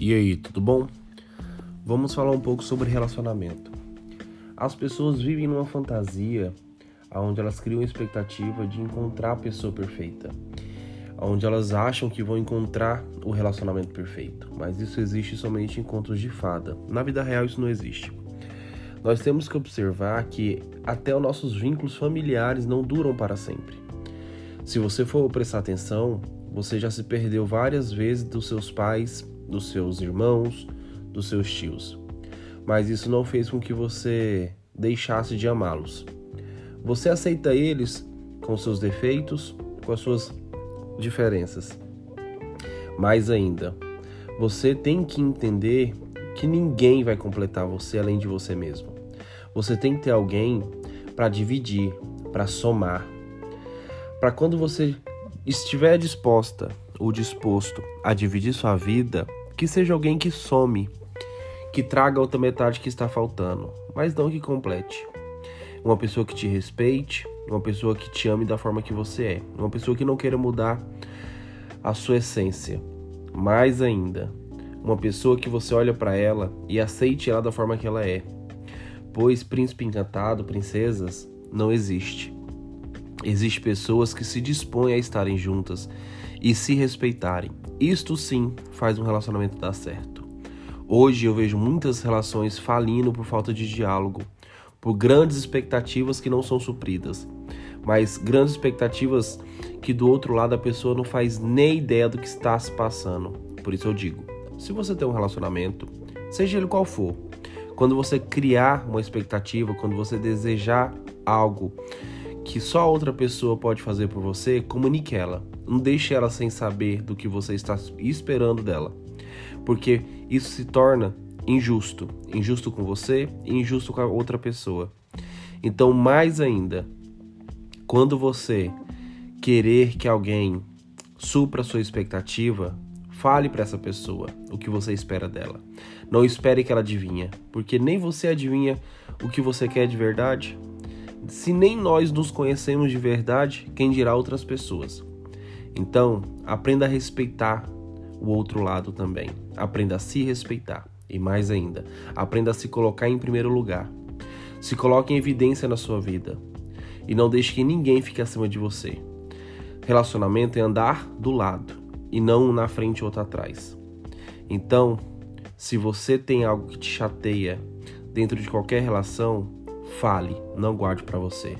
E aí, tudo bom? Vamos falar um pouco sobre relacionamento. As pessoas vivem numa fantasia onde elas criam a expectativa de encontrar a pessoa perfeita, onde elas acham que vão encontrar o relacionamento perfeito, mas isso existe somente em contos de fada. Na vida real isso não existe. Nós temos que observar que até os nossos vínculos familiares não duram para sempre. Se você for prestar atenção, você já se perdeu várias vezes dos seus pais, dos seus irmãos, dos seus tios. Mas isso não fez com que você deixasse de amá-los. Você aceita eles com seus defeitos, com as suas diferenças. Mais ainda, você tem que entender que ninguém vai completar você além de você mesmo. Você tem que ter alguém para dividir, para somar. Para quando você estiver disposta ou disposto a dividir sua vida, que seja alguém que some, que traga a outra metade que está faltando, mas não que complete. Uma pessoa que te respeite, uma pessoa que te ame da forma que você é, uma pessoa que não queira mudar a sua essência. Mais ainda, uma pessoa que você olha para ela e aceite ela da forma que ela é. Pois príncipe encantado, princesas, não existe. Existem pessoas que se dispõem a estarem juntas e se respeitarem. Isto sim faz um relacionamento dar certo. Hoje eu vejo muitas relações falindo por falta de diálogo, por grandes expectativas que não são supridas, mas grandes expectativas que do outro lado a pessoa não faz nem ideia do que está se passando. Por isso eu digo: se você tem um relacionamento, seja ele qual for, quando você criar uma expectativa, quando você desejar algo que só outra pessoa pode fazer por você, comunique ela. Não deixe ela sem saber do que você está esperando dela. Porque isso se torna injusto. Injusto com você e injusto com a outra pessoa. Então, mais ainda, quando você querer que alguém supra a sua expectativa, fale para essa pessoa o que você espera dela. Não espere que ela adivinhe, porque nem você adivinha o que você quer de verdade. Se nem nós nos conhecemos de verdade, quem dirá outras pessoas? Então, aprenda a respeitar o outro lado também. Aprenda a se respeitar. E mais ainda, aprenda a se colocar em primeiro lugar. Se coloque em evidência na sua vida. E não deixe que ninguém fique acima de você. Relacionamento é andar do lado e não um na frente e outro atrás. Então, se você tem algo que te chateia dentro de qualquer relação, fale, não guarde para você.